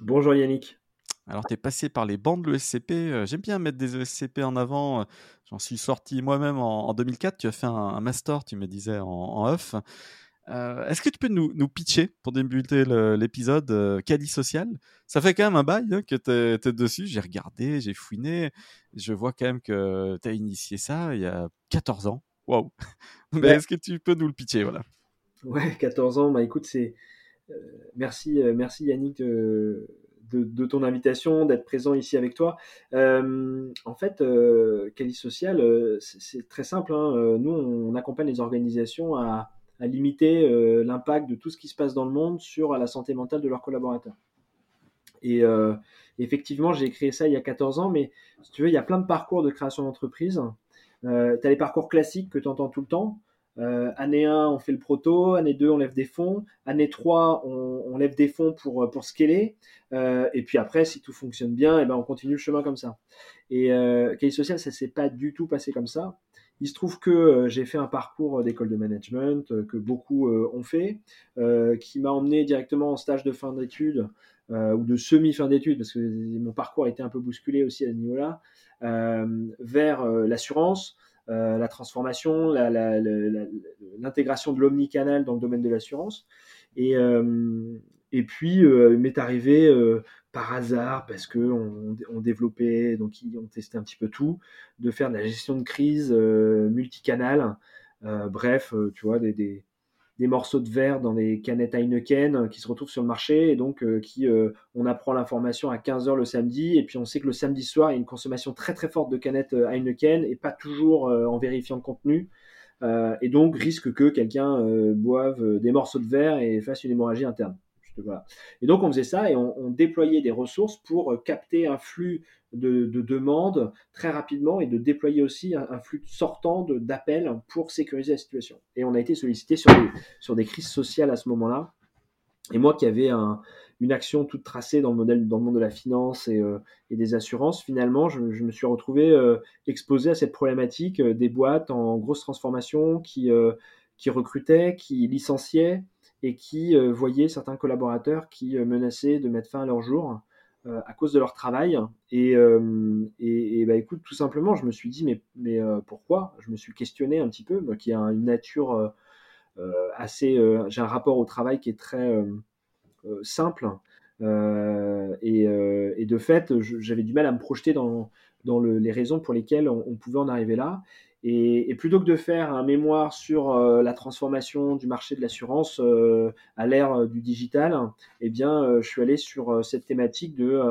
Bonjour Yannick. Alors, tu es passé par les bancs de l'ESCP. Euh, j'aime bien mettre des ESCP en avant. J'en suis sorti moi-même en, 2004. Tu as fait un, master, tu me disais, en, en off. Euh, est-ce que tu peux nous, pitcher pour débuter l'épisode euh, Social? Ça fait quand même un bail hein, que tu es, dessus. J'ai regardé, j'ai fouiné. Je vois quand même que tu as initié ça il y a 14 ans. Waouh Mais est-ce que tu peux nous le pitcher? Voilà. Ouais, 14 ans. Bah écoute, c'est euh, merci, euh, merci Yannick de, ton invitation, d'être présent ici avec toi. Euh, en fait, euh, Social, c'est très simple. Hein. Nous, on accompagne les organisations à, limiter l'impact de tout ce qui se passe dans le monde sur la santé mentale de leurs collaborateurs. Et effectivement, j'ai créé ça il y a 14 ans, mais si tu veux, il y a plein de parcours de création d'entreprise. tu as les parcours classiques que tu entends tout le temps. Euh, année 1, on fait le proto. Année 2, on lève des fonds. Année 3, on, lève des fonds pour, pour scaler. Euh, et puis après, si tout fonctionne bien, et eh ben, on continue le chemin comme ça. Et euh, Social, ça s'est pas du tout passé comme ça. Il se trouve que euh, j'ai fait un parcours d'école de management que beaucoup ont fait, qui m'a emmené directement en stage de fin d'études ou de semi-fin d'études, parce que mon parcours a été un peu bousculé aussi à ce niveau-là, vers l'assurance. Euh, la transformation, l'intégration de l'omnicanal dans le domaine de l'assurance. Et, euh, et puis, euh, il m'est arrivé par hasard, parce qu'on on développait, donc on testait un petit peu tout, de faire de la gestion de crise multicanal. bref, tu vois, des morceaux de verre dans les canettes Heineken euh, qui se retrouvent sur le marché et donc euh, qui euh, on apprend l'information à 15h le samedi et puis on sait que le samedi soir il y a une consommation très très forte de canettes Heineken et pas toujours en vérifiant le contenu et donc risque que quelqu'un boive des morceaux de verre et fasse une hémorragie interne. Et donc on faisait ça et on, déployait des ressources pour euh, capter un flux de, demandes très rapidement et de déployer aussi un, flux sortant d'appels pour sécuriser la situation. Et on a été sollicité sur des, crises sociales à ce moment-là. Et moi qui avais une action toute tracée dans le, modèle, dans le monde de la finance et, euh, des assurances, finalement, je, me suis retrouvé euh, exposé à cette problématique des boîtes en grosse transformation qui, qui recrutaient, qui licenciaient et qui euh, voyaient certains collaborateurs qui euh, menaçaient de mettre fin à leur jour euh, à cause de leur travail. Et, bah, écoute, tout simplement, je me suis dit, mais, mais pourquoi? Je me suis questionné un petit peu, moi qui a une nature assez. J'ai un rapport au travail qui est très simple. Et, de fait, j'avais du mal à me projeter dans, dans le, les raisons pour lesquelles on, pouvait en arriver là. Et, plutôt que de faire un mémoire sur euh, la transformation du marché de l'assurance euh, à l'ère euh, du digital, eh bien, je suis allé sur cette thématique de,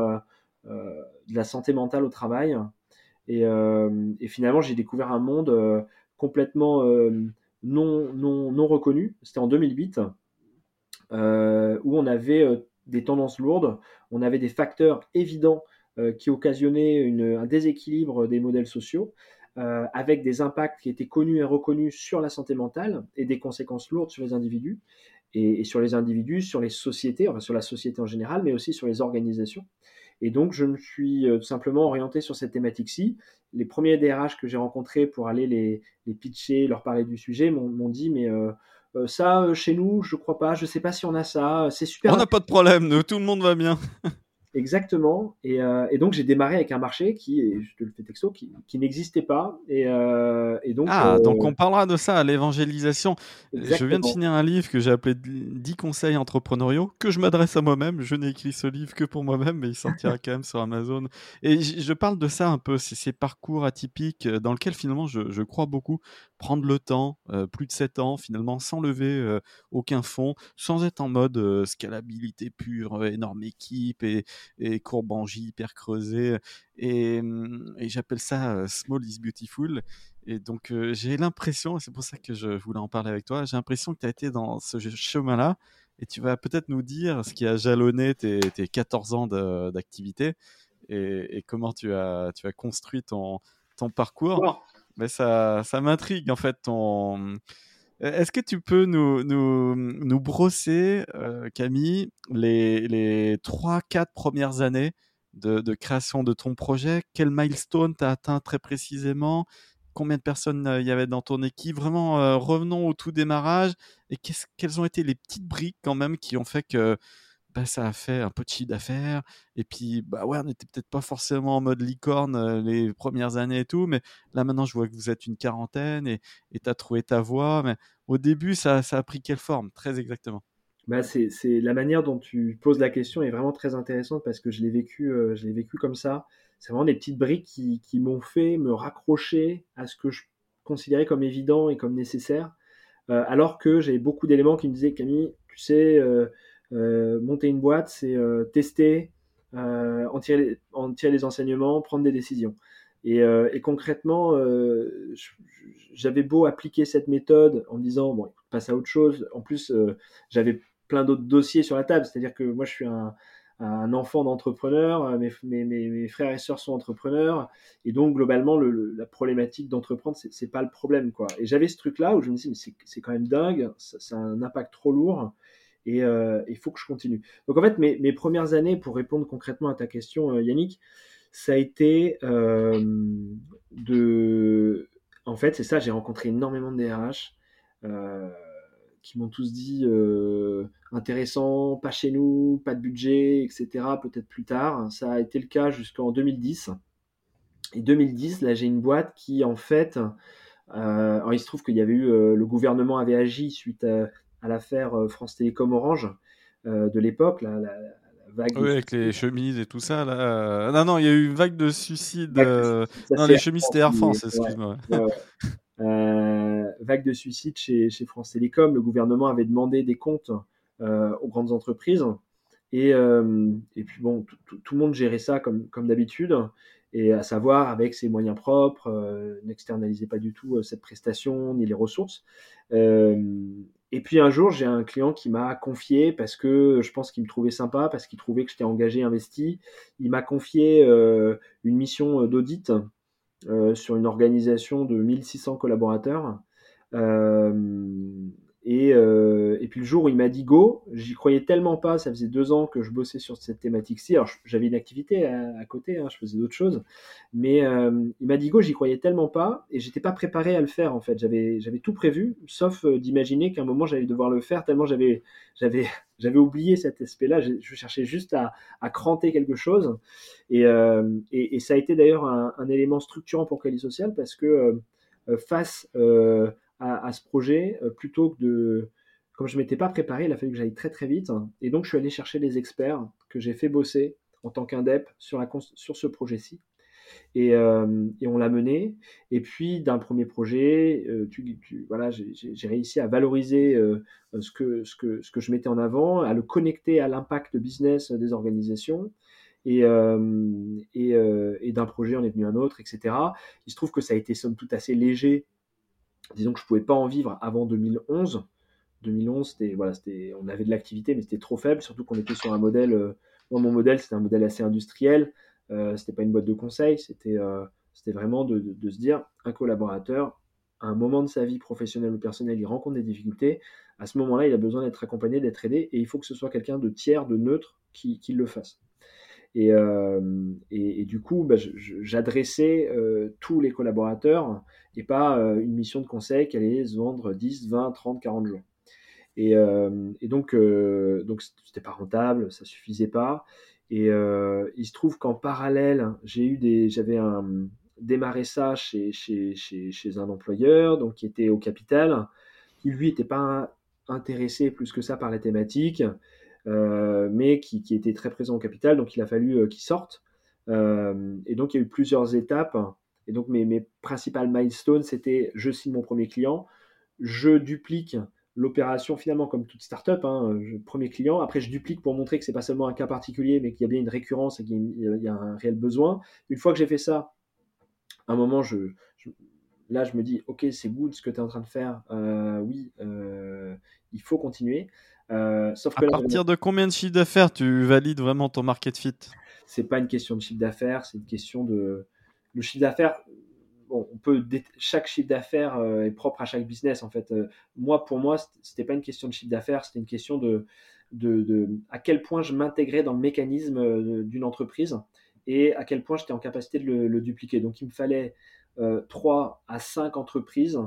la santé mentale au travail. Et, finalement, j'ai découvert un monde complètement non, non, non reconnu. C'était en 2008, où on avait des tendances lourdes, on avait des facteurs évidents qui occasionnaient un déséquilibre des modèles sociaux. Euh, avec des impacts qui étaient connus et reconnus sur la santé mentale et des conséquences lourdes sur les individus, et, sur les individus, sur les sociétés, enfin sur la société en général, mais aussi sur les organisations. Et donc, je me suis euh, simplement orienté sur cette thématique-ci. Les premiers DRH que j'ai rencontrés pour aller les, pitcher, leur parler du sujet, m'ont dit, mais euh, ça, chez nous, je crois pas, je sais pas si on a ça, c'est super. On n'a pas de problème, tout le monde va bien. Exactement. Euh, et, donc j'ai démarré avec un marché qui, je te le fais texto, qui, n'existait pas. Et, euh, donc, ah, euh, donc on parlera de ça, l'évangélisation. Je viens de finir un livre que j'ai appelé 10 conseils entrepreneuriaux, que je m'adresse à moi-même. Je n'ai écrit ce livre que pour moi-même, mais il sortira quand même sur Amazon. Et je parle de ça un peu, ces parcours atypiques dans lesquels finalement je, je crois beaucoup prendre le temps, plus de 7 ans finalement, sans lever aucun fonds, sans être en mode scalabilité pure, énorme équipe et, et courbangie hyper creusée. Et, et j'appelle ça small is beautiful. Et donc j'ai l'impression, et c'est pour ça que je voulais en parler avec toi, j'ai l'impression que tu as été dans ce chemin-là et tu vas peut-être nous dire ce qui a jalonné tes, 14 ans d'activité et, comment tu as, construit ton parcours. Mais ça, ça m'intrigue en fait ton. Est-ce que tu peux nous, nous, nous brosser, euh, Camille, les, les 3-4 premières années de, création de ton projet? Quel milestone tu as atteint très précisément? Combien de personnes euh, il y avait dans ton équipe? Vraiment, euh, revenons au tout démarrage. Et quelles ont été les petites briques quand même qui ont fait que ça a fait un peu de chiffre d'affaires. Et puis, bah ouais, on n'était peut-être pas forcément en mode licorne les premières années et tout, mais là maintenant, je vois que vous êtes une quarantaine et tu as trouvé ta voie. Mais au début, ça, ça a pris quelle forme, très exactement bah c'est, la manière dont tu poses la question est vraiment très intéressante parce que je l'ai vécu, je l'ai vécu comme ça. C'est vraiment des petites briques qui, qui m'ont fait me raccrocher à ce que je considérais comme évident et comme nécessaire, alors que j'avais beaucoup d'éléments qui me disaient Camille, tu sais, monter une boîte, c'est euh, tester, euh, en tirer, en, les enseignements, prendre des décisions. Et, concrètement, j'avais beau appliquer cette méthode en disant, bon, passe à autre chose. En plus, j'avais plein d'autres dossiers sur la table. C'est-à-dire que moi, je suis un, enfant d'entrepreneur, mes, frères et sœurs sont entrepreneurs, et donc globalement, le, la problématique d'entreprendre, c'est pas le problème. quoi. Et j'avais ce truc-là où je me disais, mais c'est quand même dingue, ça, ça, a un impact trop lourd, et euh, il faut que je continue. Donc en fait, mes, premières années, pour répondre concrètement à ta question, euh, Yannick, ça a été euh, de... En fait, c'est ça, j'ai rencontré énormément de DRH qui m'ont tous dit intéressant, pas chez nous, pas de budget, etc. Peut-être plus tard. Ça a été le cas jusqu'en 2010. Et 2010, là, j'ai une boîte qui, en fait, alors il se trouve qu'il y avait eu, le gouvernement avait agi suite à, à l'affaire euh, France Télécom Orange euh, de l'époque, la, vague. Oui, avec les chemises et tout ça. Là. Non, non, il y a eu une vague de suicides. Euh, non, les chemises, c'était Air France, excuse-moi. vague de suicides chez, chez, France Télécom. Le gouvernement avait demandé des comptes aux grandes entreprises. Et, et puis bon, tout le monde gérait ça comme, comme d'habitude, et à savoir avec ses moyens propres, n'externalisait pas du tout cette prestation ni les ressources. Et puis un jour, j'ai un client qui m'a confié, parce que je pense qu'il me trouvait sympa, parce qu'il trouvait que j'étais engagé, investi, il m'a confié euh, une mission euh, d'audit euh, sur une organisation de 1600 collaborateurs. Et, puis le jour où il m'a dit go, j'y croyais tellement pas. Ça faisait deux ans que je bossais sur cette thématique-ci. Alors j'avais une activité à, côté, hein, je faisais d'autres choses. Mais euh, il m'a dit go, j'y croyais tellement pas et j'étais pas préparé à le faire en fait. J'avais tout prévu, sauf euh, d'imaginer qu'à un moment j'allais devoir le faire tellement j'avais oublié cet aspect-là. Je, cherchais juste à, cranter quelque chose. Et, ça a été d'ailleurs un, un, élément structurant pour Cali Social parce que face à, ce projet euh, plutôt que de. Comme je ne m'étais pas préparé, il a fallu que j'aille très très vite. Et donc, je suis allé chercher des experts que j'ai fait bosser en tant qu'indep sur, sur ce projet-ci. Et, euh, et, on l'a mené. Et puis, d'un premier projet, euh, voilà, j'ai réussi à valoriser ce, que, ce, que, ce que je mettais en avant, à le connecter à l'impact business des organisations. Et, et, et d'un projet, on est venu un autre, etc. Il se trouve que ça a été somme toute assez léger disons que je pouvais pas en vivre avant 2011. 2011, c'était voilà, c'était, on avait de l'activité, mais c'était trop faible, surtout qu'on était sur un modèle. Euh, moi, mon modèle, c'était un modèle assez industriel. Euh, c'était pas une boîte de conseil, c'était, euh, c'était vraiment de, de, se dire un collaborateur, à un moment de sa vie professionnelle ou personnelle, il rencontre des difficultés. À ce moment-là, il a besoin d'être accompagné, d'être aidé, et il faut que ce soit quelqu'un de tiers, de neutre, qui, qui le fasse. Euh, et, du coup, bah, j'adressais euh, tous les collaborateurs et pas euh, une mission de conseil qui allait se vendre 10, 20, 30, 40 jours. Et, donc, donc c'était pas rentable, ça suffisait pas. Et il se trouve qu'en parallèle, j'avais démarré ça chez, un employeur, donc qui était au capital, qui lui n'était pas intéressé plus que ça par la thématique. Euh, mais qui, était très présent au capital, donc il a fallu euh, qu'il sorte. Euh, et donc il y a eu plusieurs étapes. Et donc mes, principales milestones, c'était je signe mon premier client, je duplique l'opération finalement comme toute startup, hein, premier client. Après, je duplique pour montrer que c'est pas seulement un cas particulier, mais qu'il y a bien une récurrence et qu'il y, a un réel besoin. Une fois que j'ai fait ça, à un moment, là, je me dis, ok, c'est good ce que tu es en train de faire. oui, il faut continuer. Sauf que à partir de combien de chiffre d'affaires tu valides vraiment ton market fit? C'est pas une question de chiffre d'affaires, c'est une question de. Le chiffre d'affaires, bon, on peut chaque chiffre d'affaires est propre à chaque business en fait. moi, pour moi, c'était pas une question de chiffre d'affaires, c'était une question de, de, à quel point je m'intégrais dans le mécanisme d'une entreprise et à quel point j'étais en capacité de le, dupliquer. Donc, il me fallait euh, 3 à 5 entreprises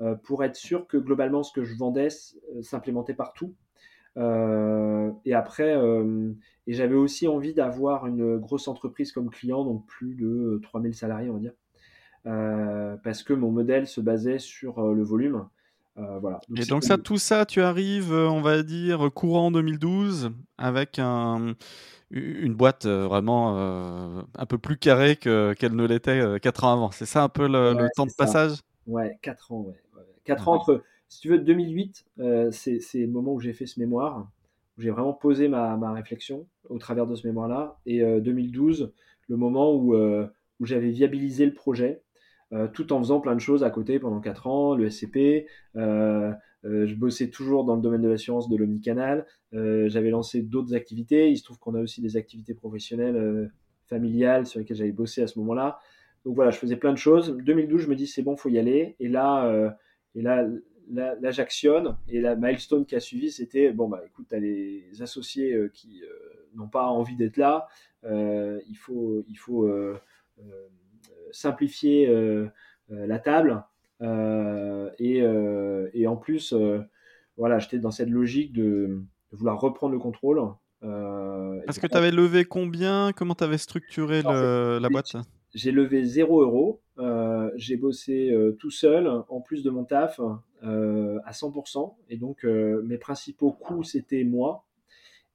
euh, pour être sûr que globalement, ce que je vendais euh, s'implémentait partout. Euh, et après, et j'avais aussi envie d'avoir une grosse entreprise comme client, donc plus de 3000 salariés, on va dire. parce que mon modèle se basait sur le volume. voilà. et donc ça, tout ça, tu arrives, on va dire, courant 2012, avec un, une boîte euh, vraiment euh, un peu plus carrée qu'elle ne l'était 4 euh, ans avant. C'est ça un peu le, temps de passage? Ouais, 4 ans. Ouais. 4 ans entre, si tu veux, 2008, c'est le moment où j'ai fait ce mémoire, où j'ai vraiment posé ma, réflexion au travers de ce mémoire-là, et 2012, le moment où, où j'avais viabilisé le projet, tout en faisant plein de choses à côté pendant 4 ans, le SCP, euh, je bossais toujours dans le domaine de l'assurance de l'omnicanal. Euh, j'avais lancé d'autres activités. Il se trouve qu'on a aussi des activités professionnelles, euh, familiales, sur lesquelles j'avais bossé à ce moment-là. Donc voilà, je faisais plein de choses. 2012, je me dis c'est bon, faut y aller. Et là, et là, là, j'actionne. Et la milestone qui a suivi, c'était bon bah écoute, as les associés qui n'ont pas envie d'être là. il faut, il faut simplifier la table. Euh, et, euh, et, en plus, euh, voilà, j'étais dans cette logique de, vouloir reprendre le contrôle. Est-ce que tu avais levé combien? Comment tu avais structuré la boîte? J'ai levé 0 euros. j'ai bossé tout seul, en plus de mon taf, à 100%. Et donc, mes principaux coûts, c'était moi.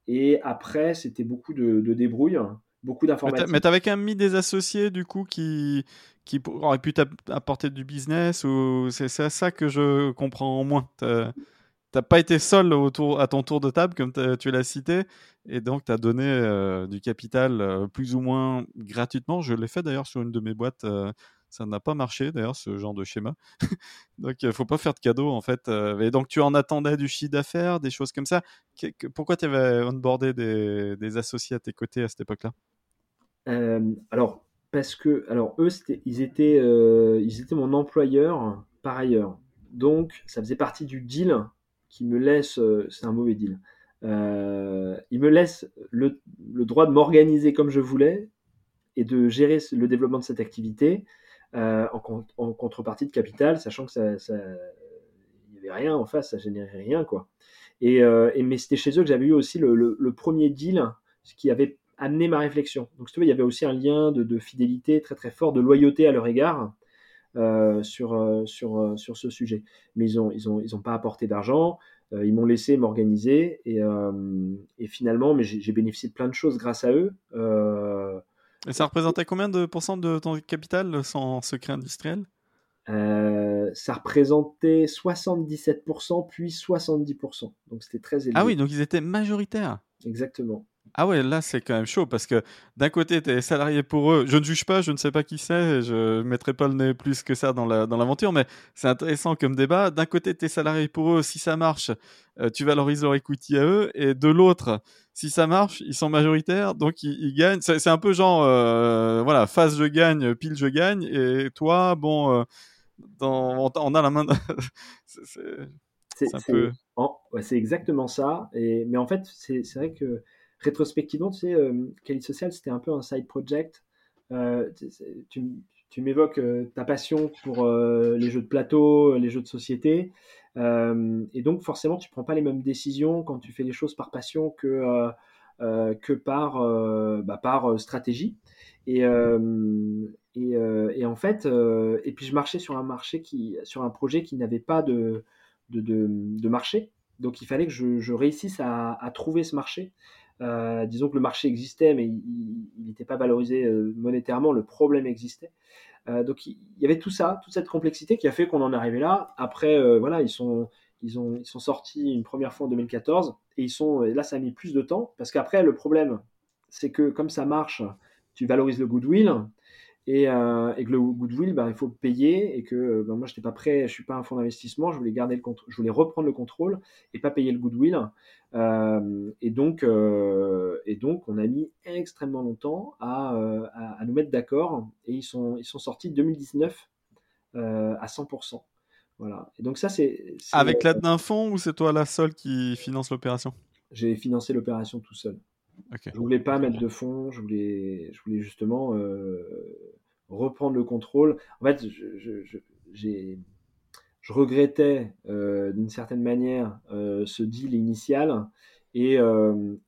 Et après, c'était beaucoup de, de débrouille beaucoup d'informations. Mais tu avais quand même mis des associés du coup qui, qui auraient pu t'apporter du business ou c'est ça que je comprends en moins. T'as pas été seul autour, à ton tour de table comme tu l'as cité et donc tu as donné euh, du capital euh, plus ou moins gratuitement. Je l'ai fait d'ailleurs sur une de mes boîtes. Euh, ça n'a pas marché d'ailleurs ce genre de schéma. donc il faut pas faire de cadeaux en fait. et donc tu en attendais du chiffre d'affaires, des choses comme ça. pourquoi tu avais onboardé des, des associés à tes côtés à cette époque-là? Alors parce que, alors eux, ils, étaient, euh, ils étaient mon employeur par ailleurs. Donc, ça faisait partie du deal qui me laisse, euh, c'est un mauvais deal, euh, il me laisse le, droit de m'organiser comme je voulais et de gérer le développement de cette activité en, contrepartie de capital, sachant que ça, n'y avait rien en face, ça générait rien quoi. Et, mais c'était chez eux que j'avais eu aussi le, premier deal, ce qui avait amener ma réflexion. Donc, tu veux, il y avait aussi un lien de, fidélité très très fort, de loyauté à leur égard euh, sur, euh, sur, euh, sur ce sujet. Mais ils n'ont ils ont, ils ont pas apporté d'argent, ils m'ont laissé m'organiser et, et, finalement, mais j'ai bénéficié de plein de choses grâce à eux. Et ça représentait combien de pourcents de ton capital sans secret industriel? Ça représentait 77%, puis 70%. Donc c'était très élevé. Ah oui, donc ils étaient majoritaires. Exactement. Ah ouais, là c'est quand même chaud parce que d'un côté tu es salarié pour eux, je ne juge pas, je ne sais pas qui c'est, je mettrai pas le nez plus que ça dans l'aventure, mais c'est intéressant comme débat. D'un côté tu es salarié pour eux, si ça marche, euh, tu valorises leur equity à eux, et de l'autre, si ça marche, ils sont majoritaires, donc ils, gagnent. C'est un peu genre, euh, voilà, phase je gagne, pile je gagne, et toi, bon, euh, dans, on, a la main. c'est peu. c'est exactement ça, et, mais en fait c'est vrai que rétrospectivement, tu sais, euh, Social, c'était un peu un side project. Euh, tu, m'évoques euh, ta passion pour euh, les jeux de plateau, les jeux de société. et donc, forcément, tu prends pas les mêmes décisions quand tu fais les choses par passion que, que par, bah, par stratégie. Et, et, en fait, et puis je marchais sur un marché qui, sur un projet qui n'avait pas de, de, marché. Donc il fallait que je, réussisse à, trouver ce marché. Euh, disons que le marché existait, mais il n'était pas valorisé euh, monétairement, le problème existait. Euh, donc il y avait tout ça, toute cette complexité qui a fait qu'on en est arrivé là. Après, voilà, ils sont, ils, ont, ils sont sortis une première fois en 2014 et ils sont, là ça a mis plus de temps parce qu'après le problème, c'est que comme ça marche, tu valorises le goodwill et, et, que le goodwill, bah, il faut payer et que bah, moi, je n'étais pas prêt, je suis pas un fonds d'investissement, je voulais garder le je voulais reprendre le contrôle et pas payer le goodwill. et donc, et donc, on a mis extrêmement longtemps à, à, à nous mettre d'accord et ils sont, ils sont sortis 2019 à 100%. Voilà. Et donc ça, c'est avec l'aide d'un fonds ou c'est toi la seule qui finance l'opération? J'ai financé l'opération tout seul. Je Je voulais pas mettre de fonds, je voulais, je voulais justement euh, reprendre le contrôle. En fait, je, je, je regrettais euh, d'une certaine manière euh, ce deal initial et,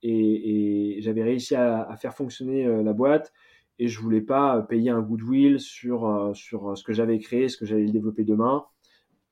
et, et j'avais réussi à, à, faire fonctionner la boîte et je voulais pas payer un goodwill sur, sur ce que j'avais créé, ce que j'allais développer demain.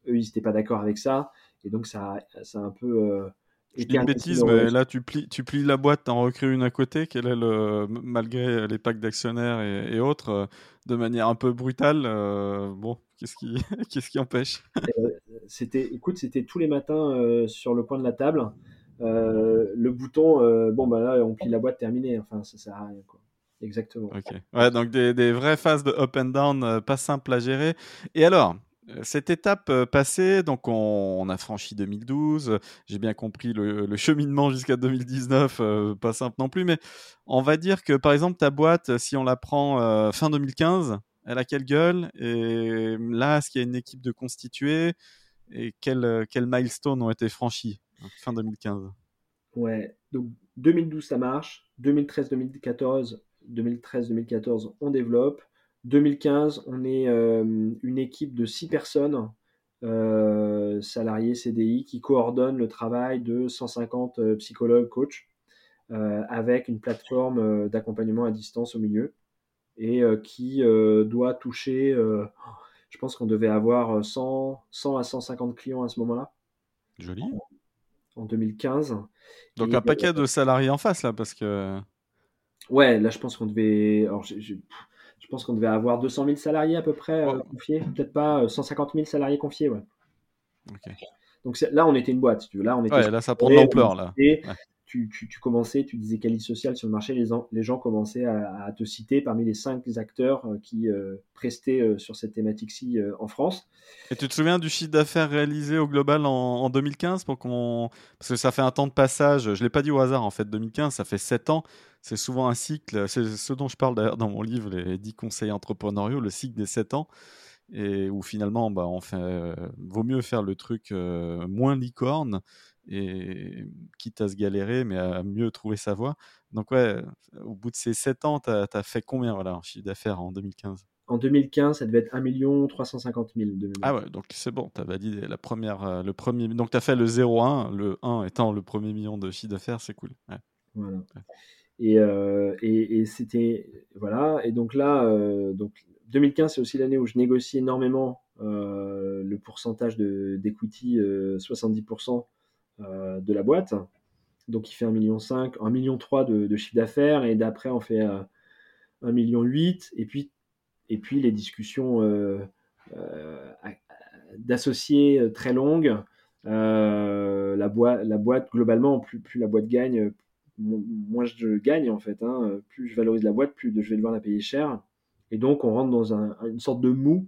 Eux, ils n'étaient pas d'accord avec ça et donc ça, ça a un peu je dis une bêtise, mais là, tu plies, tu plies la boîte, tu en recrées une à côté. Quel est le, malgré les packs d'actionnaires et, autres, euh, de manière un peu brutale, euh, bon, qu'est-ce qui, qu'est-ce qui empêche? Euh, C'était, écoute, c'était tous les matins sur le coin de la table. le bouton, bon, bah là, on plie la boîte, terminé. Enfin, ça sert à rien, quoi. Exactement. Ok. Ouais, donc des, des vraies phases de up and down, pas simples à gérer. Et alors, cette étape euh, passée, donc on, a franchi 2012, j'ai bien compris le, cheminement jusqu'à 2019, euh, pas simple non plus, mais on va dire que par exemple ta boîte, si on la prend fin 2015, elle a quelle gueule Et là, est-ce qu'il y a une équipe de constituée Et quels quel milestones ont été franchis fin 2015 Ouais, donc 2012 ça marche, 2013-2014, 2013-2014 on développe, 2015, on est euh, une équipe de six personnes, euh, salariés CDI, qui coordonnent le travail de 150 euh, psychologues, coachs, avec une plateforme d'accompagnement à distance au milieu, et qui doit toucher, je pense qu'on devait avoir 100, 100 à 150 clients à ce moment-là. Joli. En 2015. Donc un paquet de salariés en face, là, parce que... Ouais, là, je pense qu'on devait. Alors, je pense qu'on devait avoir 200 000 salariés à peu près euh, confiés, peut-être pas 150 euh, 000 salariés confiés, ouais. Donc là, on était une boîte, tu veux. Là, on était. Ouais, là, ça prend de l'ampleur là. Tu, tu, commençais, tu disais qualité sociale sur le marché, les, gens commençaient à, te citer parmi les cinq acteurs euh, qui prestaient sur cette thématique-ci en France. Et tu te souviens du chiffre d'affaires réalisé au global en, 2015 pour qu'on... Parce que ça fait un temps de passage, je ne l'ai pas dit au hasard en fait, 2015, ça fait 7 ans c'est souvent un cycle, c'est ce dont je parle d'ailleurs dans mon livre, les 10 conseils entrepreneuriaux, le cycle des 7 ans, et où finalement, bah, on fait, euh, vaut mieux faire le truc euh, moins licorne, et quitte à se galérer, mais à mieux trouver sa voie. Donc ouais, au bout de ces 7 ans, tu as, fait combien voilà, en chiffre d'affaires en 2015 en 2015, ça devait être 1 350 000. Ah ouais, donc c'est bon, tu as validé la première, euh, le premier. Donc tu as fait le 0,1, le 1 étant le premier million de chiffre d'affaires, c'est cool. Voilà. Euh, et, et, c'était voilà. Et donc là, euh, donc 2015, c'est aussi l'année où je négocie énormément euh, le pourcentage d'equity, 70% de la boîte. Donc il fait 1,5 million, 1,3 million de, de chiffre d'affaires, et d'après on fait 1,8 million. Et puis, et puis les discussions d'associés très longues. la, boîte, la boîte, globalement, plus, plus la boîte gagne, moins je gagne en fait. Hein. Plus je valorise la boîte, plus je vais devoir la payer cher. Et donc on rentre dans une sorte de mou,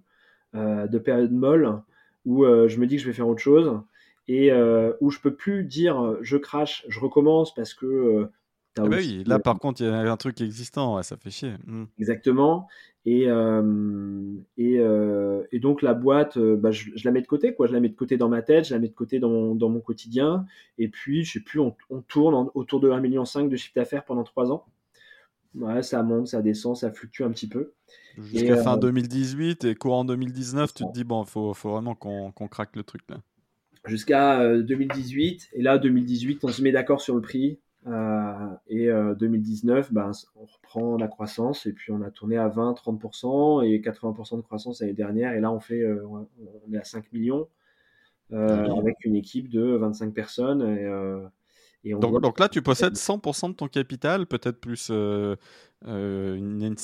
euh, de période molle, où euh, je me dis que je vais faire autre chose et euh, où je peux plus dire je crache, je recommence parce que ah bah oui, là par contre, il y a un truc existant, ça fait chier. Mmh. Exactement. Et, euh, et, euh, et, donc la boîte, euh, bah, je, la mets de côté, quoi. Je la mets de côté dans ma tête, je la mets de côté dans mon, dans mon quotidien. Et puis, je sais plus, on, tourne autour de 1,5 million de chiffre d'affaires pendant 3 ans. Ouais, ça monte, ça descend, ça fluctue un petit peu. Jusqu'à fin 2018 et courant 2019, tu te dis, bon, il faut, faut, vraiment qu'on craque le truc là. Jusqu'à 2018. Et là, 2018, on se met d'accord sur le prix. Euh, et 2019, euh, ben, on reprend la croissance et puis on a tourné à 20-30% et 80% de croissance l'année dernière. Et là, on, fait, euh, on est à 5 millions avec une équipe de 25 personnes. Et, donc, donc, là, tu possèdes 100% de ton capital, peut-être plus une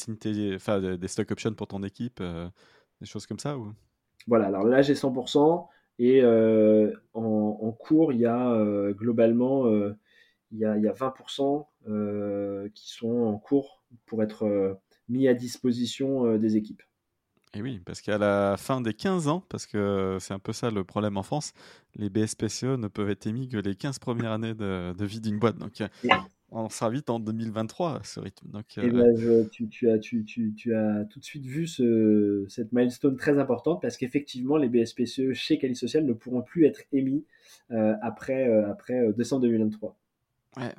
enfin, des stock options pour ton équipe, des choses comme ça ou... Voilà, alors là, j'ai 100%. Et en, en, cours, il y a globalement il y a, 20% euh, qui sont en cours pour être, euh, mis à disposition des équipes. Et oui, parce qu'à la fin des 15 ans, parce que c'est un peu ça le problème en France, les BSPCE ne peuvent être émis que les 15 premières années de, vie d'une boîte. Donc, on sera vite en 2023 à ce rythme. Donc, eh ben, tu, as, tu, as tout de suite vu ce, cette milestone très importante parce qu'effectivement, les BSPCE chez Cali Social ne pourront plus être émis euh, après, euh, après euh, décembre 2023. Ouais,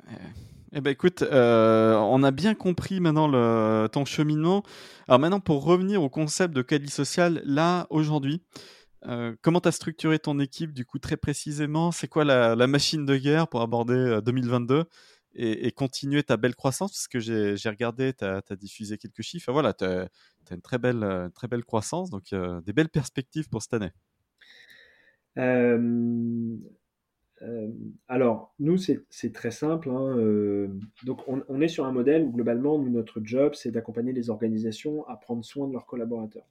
Eh ben écoute, on a bien compris maintenant le, ton cheminement. Alors maintenant, pour revenir au concept de Cali Social, là, aujourd'hui, comment tu as structuré ton équipe du coup très précisément? C'est quoi la, la, machine de guerre pour aborder 2022 et, continuer ta belle croissance, parce que j'ai regardé, tu as, diffusé quelques chiffres. Voilà, tu as, une très belle, très belle croissance, donc euh, des belles perspectives pour cette année. Euh, euh, alors, nous, c'est très simple. Hein, donc, on, est sur un modèle où globalement, notre job, c'est d'accompagner les organisations à prendre soin de leurs collaborateurs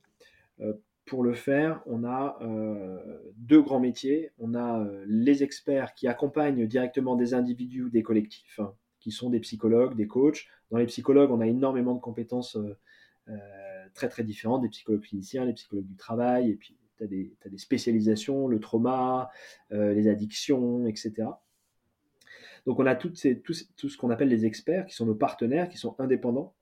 pour le faire, on a euh, deux grands métiers. On a euh, les experts qui accompagnent directement des individus ou des collectifs, hein, qui sont des psychologues, des coachs. Dans les psychologues, on a énormément de compétences euh, très très différentes, des psychologues cliniciens, les psychologues du travail, et puis tu as, des spécialisations, le trauma, les addictions, etc. Donc on a ces, tout, tout ce qu'on appelle les experts, qui sont nos partenaires, qui sont indépendants.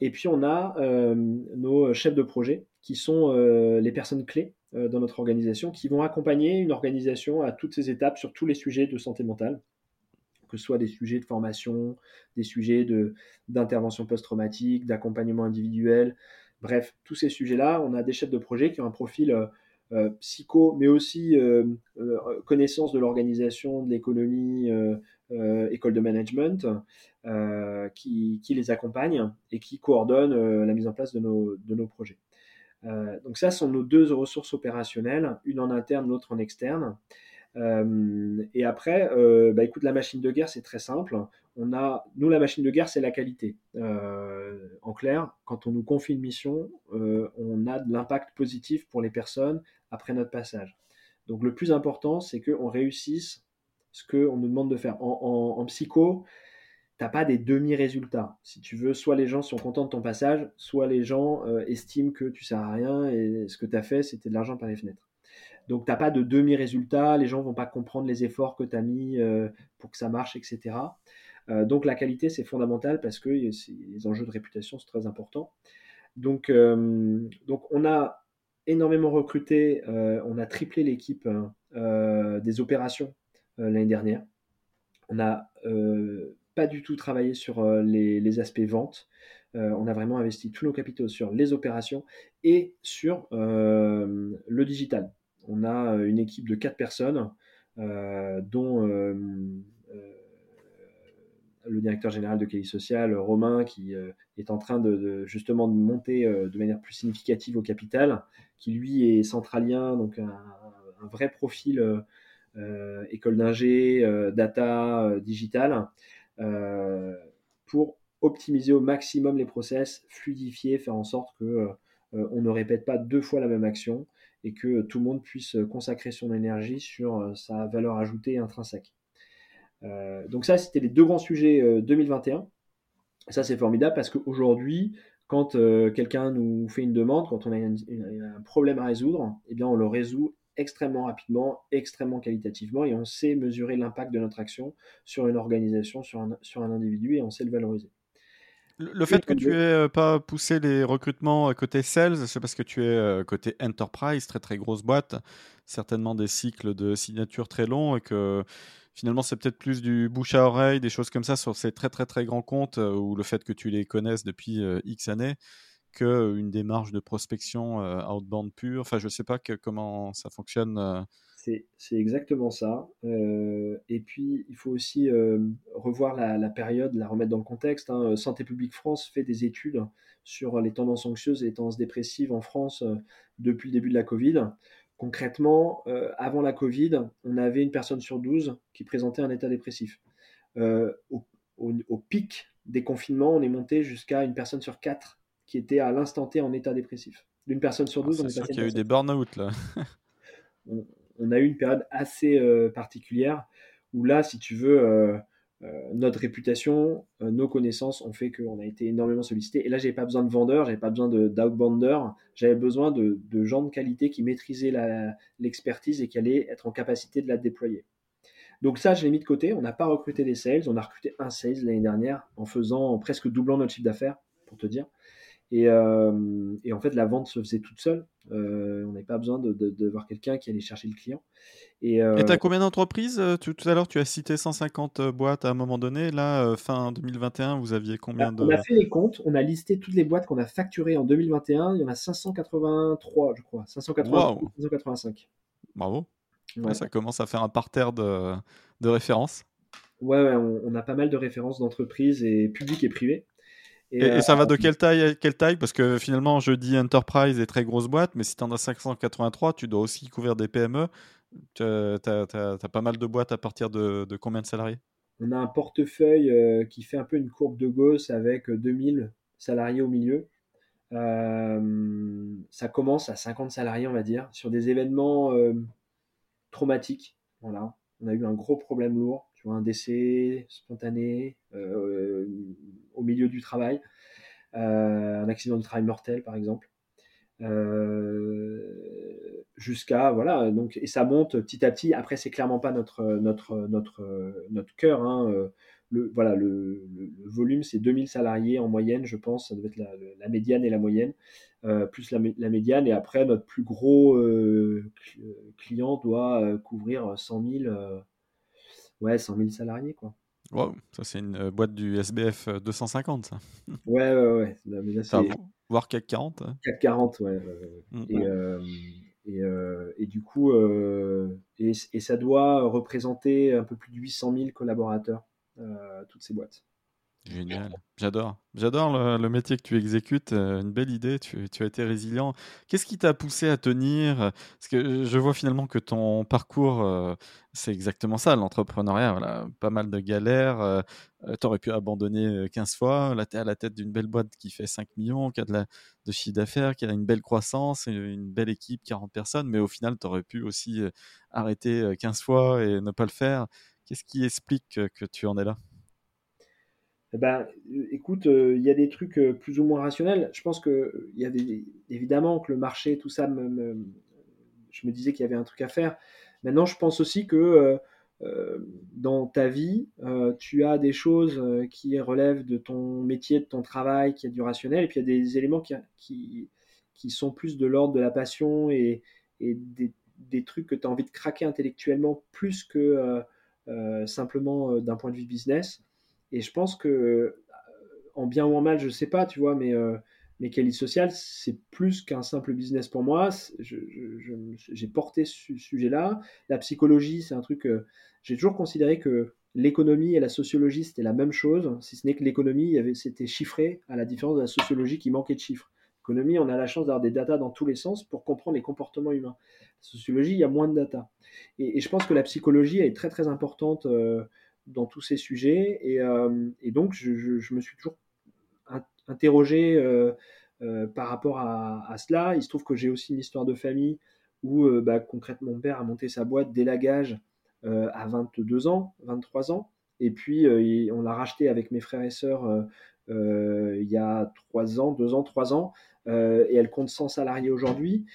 Et puis on a nos chefs de projet qui sont euh, les personnes clés euh, dans notre organisation, qui vont accompagner une organisation à toutes ces étapes sur tous les sujets de santé mentale, que ce soit des sujets de formation, des sujets d'intervention post-traumatique, d'accompagnement individuel, bref, tous ces sujets-là, on a des chefs de projet qui ont un profil euh, psycho, mais aussi connaissance de l'organisation, de l'économie, école de management, qui, qui, les accompagnent et qui coordonnent la mise en place de nos, de nos projets. Euh, donc ça sont nos deux ressources opérationnelles, une en interne, l'autre en externe. Euh, et après, euh, bah, écoute, la machine de guerre, c'est très simple. On a, nous, la machine de guerre, c'est la qualité. en clair, quand on nous confie une mission, on a de l'impact positif pour les personnes après notre passage. Donc le plus important, c'est qu'on réussisse ce qu'on nous demande de faire. En, en psycho, t'as pas des demi-résultats. Si tu veux, soit les gens sont contents de ton passage, soit les gens euh, estiment que tu sers à rien et ce que tu as fait, c'était de l'argent par les fenêtres. Donc t'as pas de demi-résultats, les gens vont pas comprendre les efforts que tu as mis euh, pour que ça marche, etc. Euh, donc la qualité, c'est fondamental parce que les enjeux de réputation, c'est très important. Donc, donc on a énormément recruté, on a triplé l'équipe hein, des opérations l'année dernière. On a pas du tout travaillé sur euh, les, aspects vente. Euh, on a vraiment investi tous nos capitaux sur les opérations et sur euh, le digital. On a une équipe de quatre personnes, dont le directeur général de Kelly Social, Romain, qui est en train de, justement de monter de manière plus significative au capital, qui lui est centralien, donc un vrai profil école d'ingé, data, digital. Euh, pour optimiser au maximum les process, fluidifier, faire en sorte que euh, on ne répète pas deux fois la même action et que tout le monde puisse consacrer son énergie sur euh, sa valeur ajoutée intrinsèque. donc ça, c'était les deux grands sujets 2021. Ça, c'est formidable parce qu'aujourd'hui, quand quelqu'un nous fait une demande, quand on a un, problème à résoudre, eh bien, on le résout extrêmement rapidement, extrêmement qualitativement, et on sait mesurer l'impact de notre action sur une organisation, sur un, sur un individu, et on sait le valoriser. Le, fait que tu n'aies euh, pas poussé les recrutements côté sales, c'est parce que tu es euh, côté enterprise, très très grosse boîte, certainement des cycles de signature très longs et que finalement c'est peut-être plus du bouche à oreille, des choses comme ça sur ces très très très grands comptes euh, ou le fait que tu les connaisses depuis X années qu'une démarche de prospection outbound pure? Enfin, je ne sais pas comment ça fonctionne. C'est exactement ça. et puis, il faut aussi revoir la, période, la remettre dans le contexte. Hein. Santé publique France fait des études sur les tendances anxieuses et les tendances dépressives en France depuis le début de la Covid. Concrètement, avant la Covid, on avait une personne sur 12 qui présentait un état dépressif. Au, au, pic des confinements, on est monté jusqu'à une personne sur 4 qui était à l'instant T en état dépressif. D'une personne sur 12, ah, on est, qu'il y a eu des burn-out là. on, a eu une période assez euh, particulière où là, si tu veux, euh, notre réputation, nos connaissances ont fait qu'on a été énormément sollicité. Et là, j'avais pas besoin de vendeurs, j'avais pas besoin d'outbounders, j'avais besoin de, de, gens de qualité qui maîtrisaient l'expertise et qui allaient être en capacité de la déployer. Donc ça, je l'ai mis de côté. On n'a pas recruté des sales. On a recruté un sales l'année dernière en faisant presque doublant notre chiffre d'affaires, pour te dire. Et, euh, et, en fait, la vente se faisait toute seule. Euh, on n'avait pas besoin de, de, voir quelqu'un qui allait chercher le client. Et euh, tu as combien d'entreprises tout, à l'heure, tu as cité 150 boîtes à un moment donné. Là, fin 2021, vous aviez combien de... On a fait les comptes. On a listé toutes les boîtes qu'on a facturées en 2021. Il y en a 583, je crois. 585. Bravo ça commence à faire un parterre de, de références. Ouais, on, a pas mal de références d'entreprises et publiques et privées. Et, ça va de euh, quelle taille quelle taille? Parce que finalement, je dis enterprise et très grosse boîte, mais si tu en as 583, tu dois aussi couvrir des PME. Tu as, pas mal de boîtes à partir de, de combien de salariés? On a un portefeuille euh, qui fait un peu une courbe de Gauss avec 2000 salariés au milieu. Euh, ça commence à 50 salariés, on va dire, sur des événements traumatique. Voilà. On a eu un gros problème lourd, tu vois, un décès spontané euh, au milieu du travail, euh, un accident de travail mortel par exemple. Euh, jusqu'à voilà donc et ça monte petit à petit après c'est clairement pas notre notre notre notre cœur hein, le voilà le, volume c'est 2000 salariés en moyenne je pense ça devait être la, la médiane et la moyenne plus la, médiane. Et après, notre plus gros client doit couvrir 100 000, ouais, 100 000 salariés. Quoi. Wow, ça c'est une boîte du SBF 250, ça. Ouais, ouais, ouais. voire CAC 40. CAC 40, ouais. Mm, et, et, et, du coup, et, et, ça doit représenter un peu plus de 800 000 collaborateurs, toutes ces boîtes. Génial, j'adore. J'adore le, métier que tu exécutes, euh, une belle idée, tu, as été résilient. Qu'est-ce qui t'a poussé à tenir? Parce que je vois finalement que ton parcours, euh, c'est exactement ça, l'entrepreneuriat. Pas mal de galères. Euh, tu aurais pu abandonner 15 fois. Là, tu es à la tête d'une belle boîte qui fait 5 millions, qui a de, la, de chiffre d'affaires, qui a une belle croissance, une belle équipe, 40 personnes. Mais au final, tu aurais pu aussi arrêter 15 fois et ne pas le faire. Qu'est-ce qui explique que tu en es là? Ben, euh, écoute, euh, il y a des trucs euh, plus ou moins rationnels. Je pense que il y avait évidemment que le marché, tout ça, me, je me disais qu'il y avait un truc à faire. Maintenant, je pense aussi que dans ta vie, tu as des choses qui relèvent de ton métier, de ton travail, qui a du rationnel, et puis il y a des éléments qui, qui, sont plus de l'ordre de la passion et, et des, des, trucs que tu as envie de craquer intellectuellement plus que simplement d'un point de vue business. Et je pense que, en bien ou en mal, je sais pas, tu vois, mais, euh, mais Kelly Social, c'est plus qu'un simple business pour moi. J'ai porté ce sujet-là. La psychologie, c'est un truc. Euh, j'ai toujours considéré que l'économie et la sociologie, c'était la même chose, si ce n'est que l'économie, c'était chiffré, à la différence de la sociologie qui manquait de chiffres. L'économie, on a la chance d'avoir des datas dans tous les sens pour comprendre les comportements humains. La sociologie, il y a moins de data. Et, je pense que la psychologie est très très importante. Euh, dans tous ces sujets. Et, euh, donc, je, me suis toujours interrogé euh, euh, par rapport à, cela. Il se trouve que j'ai aussi une histoire de famille où bah, concrètement mon père a monté sa boîte d'élagage à 22 ans, 23 ans. Et puis on l'a racheté avec mes frères et sœurs il y a 3 ans, 2 ans, 3 ans. et elle compte 100 salariés aujourd'hui.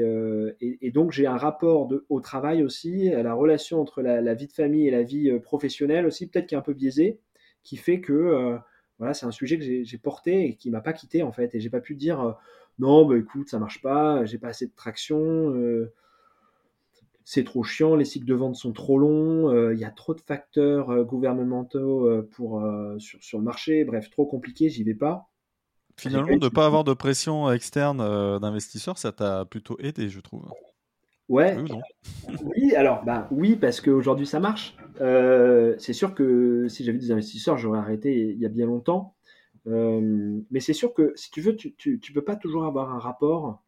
Euh, euh, et, donc j'ai un rapport au travail aussi, à la relation entre la, vie de famille et la vie euh, professionnelle aussi, peut-être qui est un peu biaisé, qui fait que voilà, c'est un sujet que j'ai porté et qui m'a pas quitté en fait. Et j'ai pas pu dire non, bah écoute, ça marche pas, j'ai pas assez de traction, c'est trop chiant, les cycles de vente sont trop longs, il y a trop de facteurs gouvernementaux pour, sur, sur, le marché, bref, trop compliqué, j'y vais pas. Finalement, de ne pas avoir de pression externe euh, d'investisseurs, ça t'a plutôt aidé, je trouve. Ouais. Oui, alors, bah, oui, parce qu'aujourd'hui, ça marche. Euh, c'est sûr que si j'avais des investisseurs, j'aurais arrêté il y a bien longtemps. Euh, mais c'est sûr que si tu veux, tu ne peux pas toujours avoir un rapport.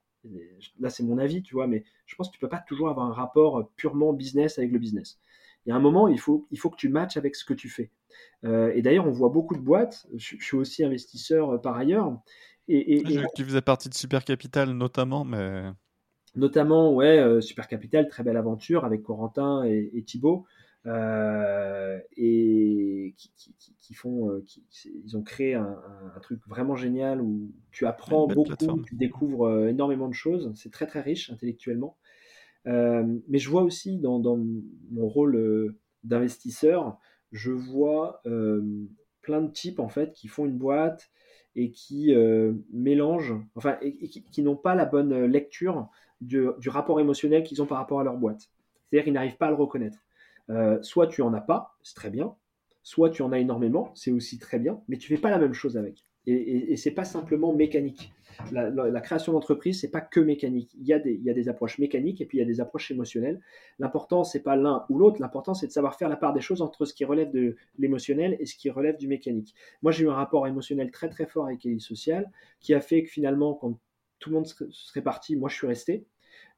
Là, c'est mon avis, tu vois, mais je pense que tu peux pas toujours avoir un rapport purement business avec le business. Il y a un moment, il faut, il faut que tu matches avec ce que tu fais. Euh, et d'ailleurs, on voit beaucoup de boîtes. Je, suis aussi investisseur euh, par ailleurs. Et, et, Tu faisais partie de Super Capital notamment, mais. Notamment, ouais, euh, Super Capital, très belle aventure avec Corentin et, Thibaut. et qui, font, ils ont créé un, truc vraiment génial où tu apprends beaucoup, tu découvres énormément de choses. C'est très très riche intellectuellement. Mais je vois aussi dans, mon rôle d'investisseur, je vois plein de types en fait qui font une boîte et qui euh, mélangent, enfin, qui, n'ont pas la bonne lecture du, rapport émotionnel qu'ils ont par rapport à leur boîte. C'est-à-dire qu'ils n'arrivent pas à le reconnaître. Euh, soit tu en as pas, c'est très bien, soit tu en as énormément, c'est aussi très bien, mais tu fais pas la même chose avec. Et, et, et c'est pas simplement mécanique la, création d'entreprise, c'est pas que mécanique. Il y, a des, approches mécaniques et puis il y a des approches émotionnelles. L'important, c'est pas l'un ou l'autre. L'important, c'est de savoir faire la part des choses entre ce qui relève de l'émotionnel et ce qui relève du mécanique. Moi, j'ai eu un rapport émotionnel très très fort avec Elite Social qui a fait que finalement, quand tout le monde serait parti, moi, je suis resté.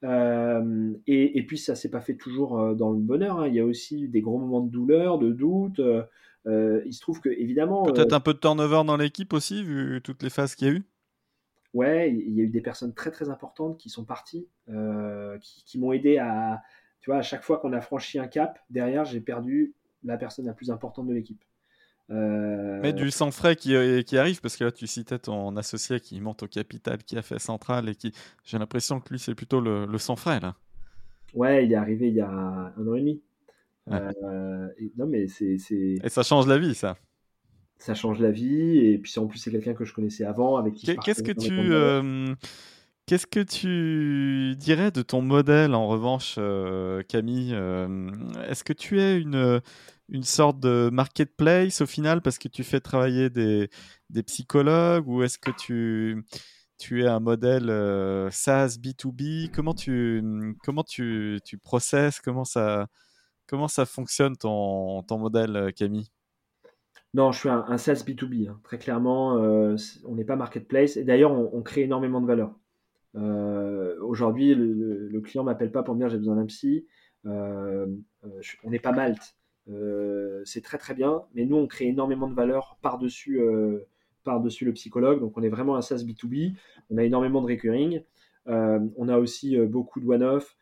Euh, et, puis ça s'est pas fait toujours euh, dans le bonheur. Hein. Il y a aussi des gros moments de douleur, de doute. Euh, il se trouve que évidemment. Peut-être un peu de turnover dans l'équipe aussi, vu toutes les phases qu'il y a eu? Ouais, il y a eu des personnes très très importantes qui sont parties, euh, qui, m'ont aidé à, tu vois, à chaque fois qu'on a franchi un cap, derrière, j'ai perdu la personne la plus importante de l'équipe. Euh, Mais du sang frais qui, euh, qui, arrive, parce que là, tu citais ton associé qui monte au capital, qui a fait Central, et qui, j'ai l'impression que lui, c'est plutôt le, le, sang frais, là. Ouais, il est arrivé il y a un an et demi. Non, mais c'est. Et ça change la vie, ça ça change la vie. Et puis en plus, c'est quelqu'un que je connaissais avant, avec qui Qu'est-ce que tu euh, Qu'est-ce que tu dirais de ton modèle en revanche, euh, Camille euh, Est-ce que tu es une, une sorte de marketplace au final parce que tu fais travailler des, des psychologues ou est-ce que tu, tu es un modèle SaaS B2B Comment tu, comment tu, tu processes? Comment ça, comment ça fonctionne ton, modèle, Camille? Non, je suis un, SaaS B2B. Hein. Très clairement, euh, on n'est pas marketplace. Et d'ailleurs, on, crée énormément de valeur. Euh, aujourd'hui, le, client m'appelle pas pour me dire j'ai besoin d'un psy. Euh, on n'est pas Malte. c'est très très bien, mais nous, on crée énormément de valeur par-dessus par-dessus le psychologue. Donc, on est vraiment un SaaS B2B. On a énormément de recurring. on a aussi beaucoup de one-off.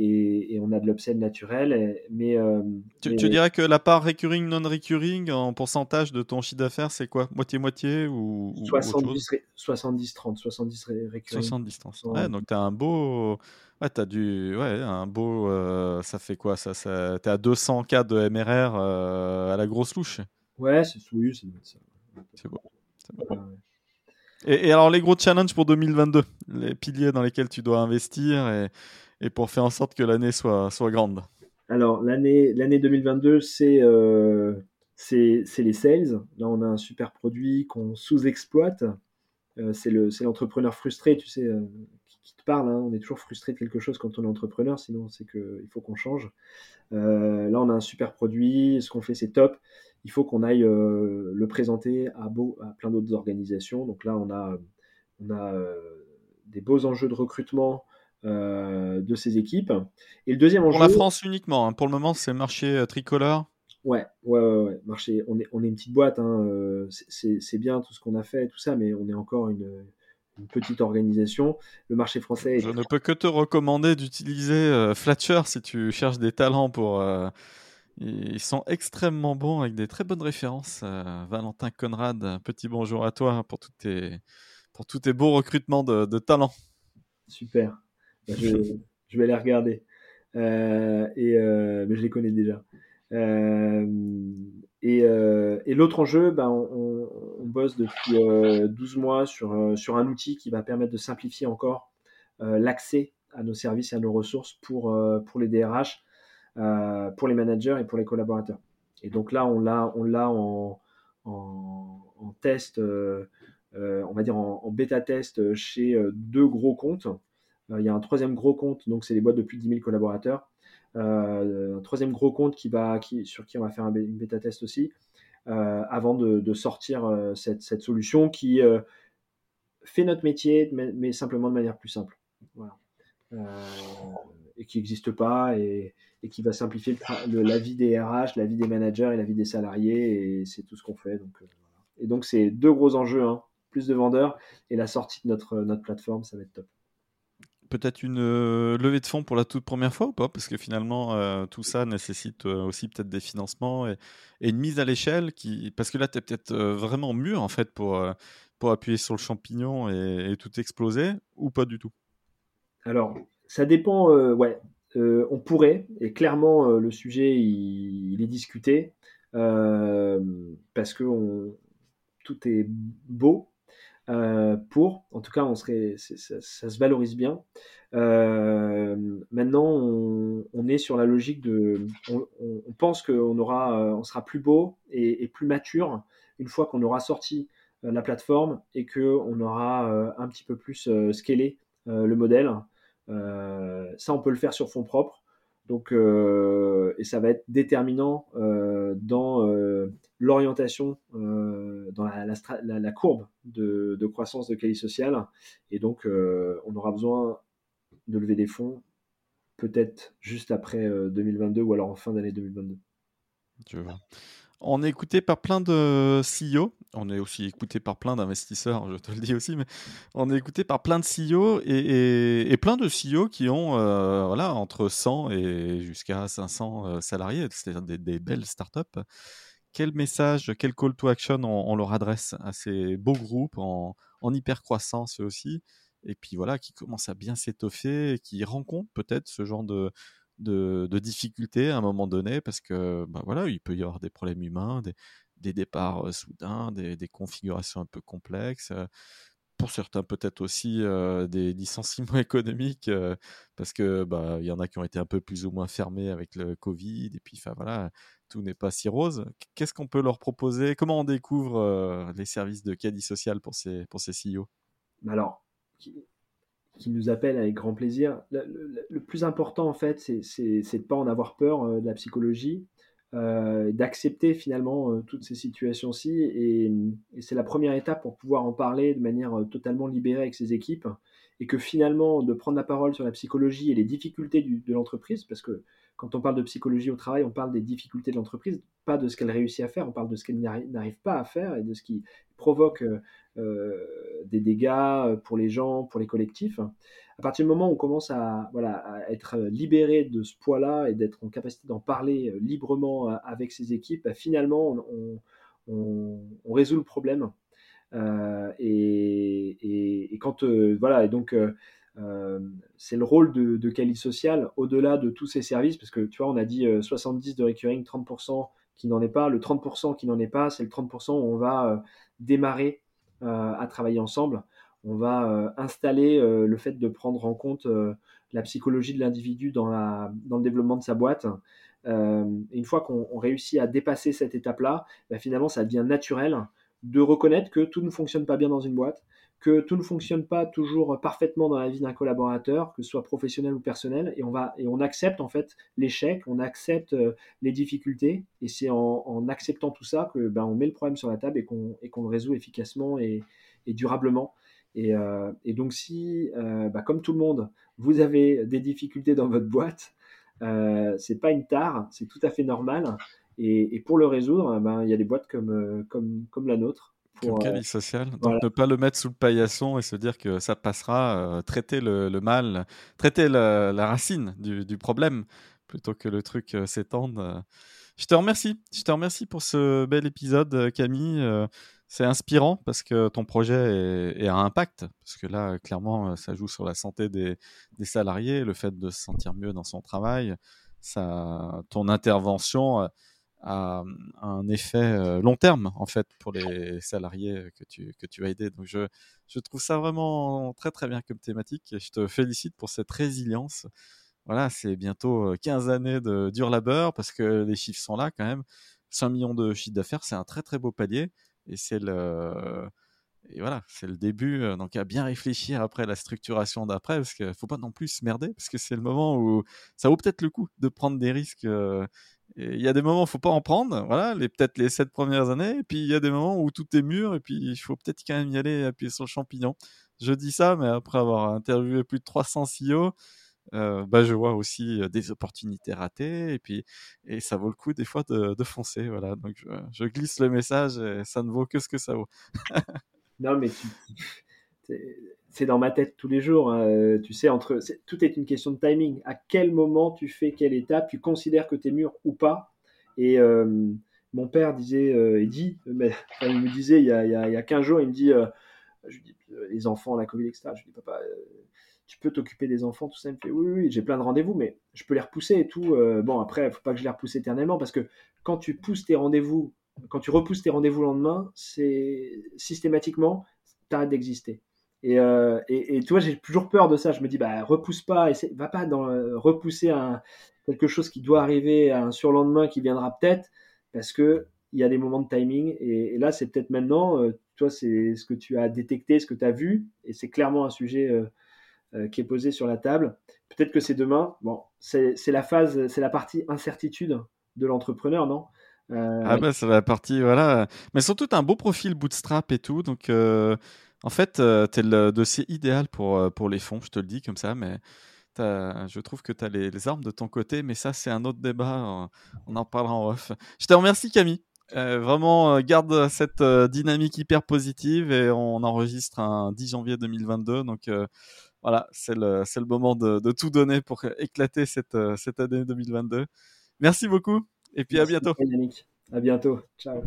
Euh, et, on a de l'upsell naturel. mais, euh, tu, dirais que la part recurring, non-recurring en pourcentage de ton chiffre d'affaires, c'est quoi? Moitié-moitié ou, 70, 70, 30, 70 recurring. 70, 30. Ouais, donc tu as un beau. Ouais, as du. Ouais, un beau. Euh, ça fait quoi? Ça, ça... Tu à 200 cas de MRR à la grosse louche? Ouais, c'est oui, c'est beau. C'est beau. Et, alors, les gros challenges pour 2022, les piliers dans lesquels tu dois investir et, et pour faire en sorte que l'année soit, soit grande Alors, l'année 2022, euh, c'est c'est les sales. Là, on a un super produit qu'on sous-exploite. Euh, c'est l'entrepreneur frustré, tu sais, euh, qui, te parle. Hein. On est toujours frustré de quelque chose quand on est entrepreneur, sinon c'est qu'il faut qu'on change. là, on a un super produit. Ce qu'on fait, c'est top il faut qu'on aille euh, le présenter à, beau, à plein d'autres organisations. Donc là, on a, on a euh, des beaux enjeux de recrutement euh, de ces équipes. Et le deuxième enjeu. Pour la France uniquement, hein. pour le moment, c'est marché tricolore. Ouais, ouais, ouais, Marché, on est, on est une petite boîte, hein, c'est bien tout ce qu'on a fait, tout ça, mais on est encore une, une petite organisation. Le marché français. Je ne peux que te recommander d'utiliser Flatcher si tu cherches des talents pour ils sont extrêmement bons avec des très bonnes références. Euh, Valentin Conrad, un petit bonjour à toi pour, tous tes, pour tous tes beaux recrutements de, de talents. Super. Je, vais les regarder. Euh, et, euh, mais je les connais déjà. et, et l'autre enjeu, bah, on, bosse depuis 12 mois sur, sur un outil qui va permettre de simplifier encore l'accès à nos services et à nos ressources pour, pour les DRH euh, pour les managers et pour les collaborateurs. Et donc là, on l'a, on l'a en, test, euh, euh, on va dire en, bêta test chez deux gros comptes. Il y a un troisième gros compte, donc c'est les boîtes de plus de 10 000 collaborateurs. un troisième gros compte sur qui on va faire un, une bêta test aussi, avant de, sortir cette, solution qui fait notre métier, mais, simplement de manière plus simple. Voilà et qui n'existe pas et, qui va simplifier la vie des RH, la vie des managers et la vie des salariés et c'est tout ce qu'on fait. Euh, Et donc c'est deux gros enjeux, hein. plus de vendeurs et la sortie de notre plateforme, ça va être top. Peut-être une levée de fonds pour la toute première fois ou pas? Parce que finalement, tout ça nécessite aussi peut-être des financements et, une mise à l'échelle qui. Parce que là, tu es peut-être vraiment mûr en fait pour, pour appuyer sur le champignon et, tout exploser ou pas du tout? Alors, ça dépend. ouais, on pourrait, et clairement, le sujet il, est discuté parce que tout est beau euh, pour. En tout cas, on serait, ça, se valorise bien. Euh, maintenant, on, est sur la logique de. On, pense qu'on aura, euh, on sera plus beau et, plus mature une fois qu'on aura sorti la plateforme et qu'on aura un petit peu plus scalé le modèle. ça, on peut le faire sur fonds propres. Donc, euh, et ça va être déterminant euh, dans euh, l'orientation, dans la, courbe de, croissance de Cali Social. Et donc, on aura besoin de lever des fonds, peut-être juste après 2022 ou alors en fin d'année 2022. Tu vois. On est écouté par plein de CEO. On est aussi écouté par plein d'investisseurs, je te le dis aussi, mais on est écouté par plein de CEO et, plein de CEO qui ont euh, voilà, entre 100 et jusqu'à 500 euh, salariés, c'est-à-dire des, belles startups. Quel message, quel call to action on, leur adresse à ces beaux groupes en, en hyper croissance aussi? Et puis voilà, qui commencent à bien s'étoffer, qui rencontrent peut-être ce genre de, de, difficultés à un moment donné parce que bah voilà, il peut y avoir des problèmes humains, des, départs soudains, des, configurations un peu complexes. pour certains, peut-être aussi des licenciements économiques parce que bah il y en a qui ont été un peu plus ou moins fermés avec le Covid et puis enfin voilà, tout n'est pas si rose. Qu'est-ce qu'on peut leur proposer? Comment on découvre les services de caddie social pour ces pour ces CEO bah, Alors, qui nous appellent avec grand plaisir. Le, plus important, en fait, c'est de ne pas en avoir peur euh, de la psychologie, euh, d'accepter finalement euh, toutes ces situations-ci. Et, c'est la première étape pour pouvoir en parler de manière totalement libérée avec ses équipes. Et que finalement, de prendre la parole sur la psychologie et les difficultés de l'entreprise, parce que quand on parle de psychologie au travail, on parle des difficultés de l'entreprise, pas de ce qu'elle réussit à faire, on parle de ce qu'elle n'arrive pas à faire et de ce qui provoque euh, euh, des dégâts pour les gens, pour les collectifs. À partir du moment où on commence à, voilà, à être libéré de ce poids-là et d'être en capacité d'en parler euh, librement avec ses équipes, bah, finalement, on, résout le problème. et, quand voilà, et donc euh, c'est le rôle de, de Social au-delà de tous ces services, parce que tu vois, on a dit 70 euh, de recurring, 30% qui n'en est pas. Le 30% qui n'en est pas, c'est le 30% où on va euh, démarrer à travailler ensemble. On va installer le fait de prendre en compte la psychologie de l'individu dans, le développement de sa boîte. une fois qu'on réussit à dépasser cette étape-là, bah, finalement, ça devient naturel de reconnaître que tout ne fonctionne pas bien dans une boîte, que tout ne fonctionne pas toujours parfaitement dans la vie d'un collaborateur, que ce soit professionnel ou personnel, et on va et on accepte en fait l'échec, on accepte euh, les difficultés, et c'est en, acceptant tout ça que ben, on met le problème sur la table et qu'on et qu'on le résout efficacement et, durablement. Et, euh, et, donc si, euh, ben, comme tout le monde, vous avez des difficultés dans votre boîte, euh, c'est pas une tare, c'est tout à fait normal. Et, et pour le résoudre, ben, il y a des boîtes comme, comme, comme la nôtre comme euh, social. Donc ne pas le mettre sous le paillasson et se dire que ça passera, euh, traiter le, mal, traiter la, racine du, problème plutôt que le truc euh, s'étende. Je te remercie. Je te remercie pour ce bel épisode, Camille. c'est inspirant parce que ton projet est, à impact. Parce que là, clairement, ça joue sur la santé des, des, salariés, le fait de se sentir mieux dans son travail. Ça, ton intervention a un effet euh, long terme en fait pour les salariés que tu, que tu as aidés. Donc je, je trouve ça vraiment très très bien comme thématique et je te félicite pour cette résilience. Voilà, c'est bientôt 15 euh, années de dur labeur parce que les chiffres sont là quand même. 5 millions de chiffres d'affaires, c'est un très très beau palier et c'est le et voilà, c'est le début. Euh, donc à bien réfléchir après la structuration d'après parce qu'il faut pas non plus se merder parce que c'est le moment où ça vaut peut-être le coup de prendre des risques il y a des moments où il faut pas en prendre, voilà, peut-être les sept premières années, et puis il y a des moments où tout est mûr, et puis il faut peut-être quand même y aller appuyer sur le champignon. Je dis ça, mais après avoir interviewé plus de 300 CEO, euh, bah, je vois aussi euh, des opportunités ratées, et puis et ça vaut le coup des fois de, de foncer, voilà. Donc je, je, glisse le message, et ça ne vaut que ce que ça vaut. non, mais c'est dans ma tête tous les jours. Hein. tu sais, entre tout est une question de timing. À quel moment tu fais quelle étape, tu considères que tu es mûr ou pas? Et mon père disait, il dit, mais, il me disait il y, a, il, y a, 15 jours, il me dit, dis les enfants, la Covid, etc. Je dis papa, tu peux t'occuper des enfants, tout ça? Il me fait oui, oui, j'ai plein de rendez-vous, mais je peux les repousser et tout. bon, après, il faut pas que je les repousse éternellement parce que quand tu pousses tes rendez-vous, quand tu repousses tes rendez-vous le lendemain, c'est systématiquement, tu d'exister. Et, euh, et, et, tu vois, j'ai toujours peur de ça. Je me dis, bah, repousse pas, essaie, va pas dans, repousser quelque chose qui doit arriver à un surlendemain qui viendra peut-être, parce que il y a des moments de timing. Et, là, c'est peut-être maintenant, euh, toi, c'est ce que tu as détecté, ce que tu as vu, et c'est clairement un sujet euh, euh, qui est posé sur la table. Peut-être que c'est demain. Bon, c'est la phase, c'est la partie incertitude de l'entrepreneur, non? Euh, Ah bah c'est la partie voilà, mais surtout as un beau profil bootstrap et tout, donc euh, en fait tu es le dossier idéal pour pour les fonds, je te le dis comme ça, mais je trouve que tu as les, armes de ton côté, mais ça c'est un autre débat, on en parlera en off. Je te remercie Camille. vraiment, garde cette dynamique hyper positive et on enregistre un 10 janvier 2022. Donc, voilà, c'est le, le moment de, de, tout donner pour éclater cette, euh, cette année 2022. Merci beaucoup et puis à bientôt. À bientôt. Ciao.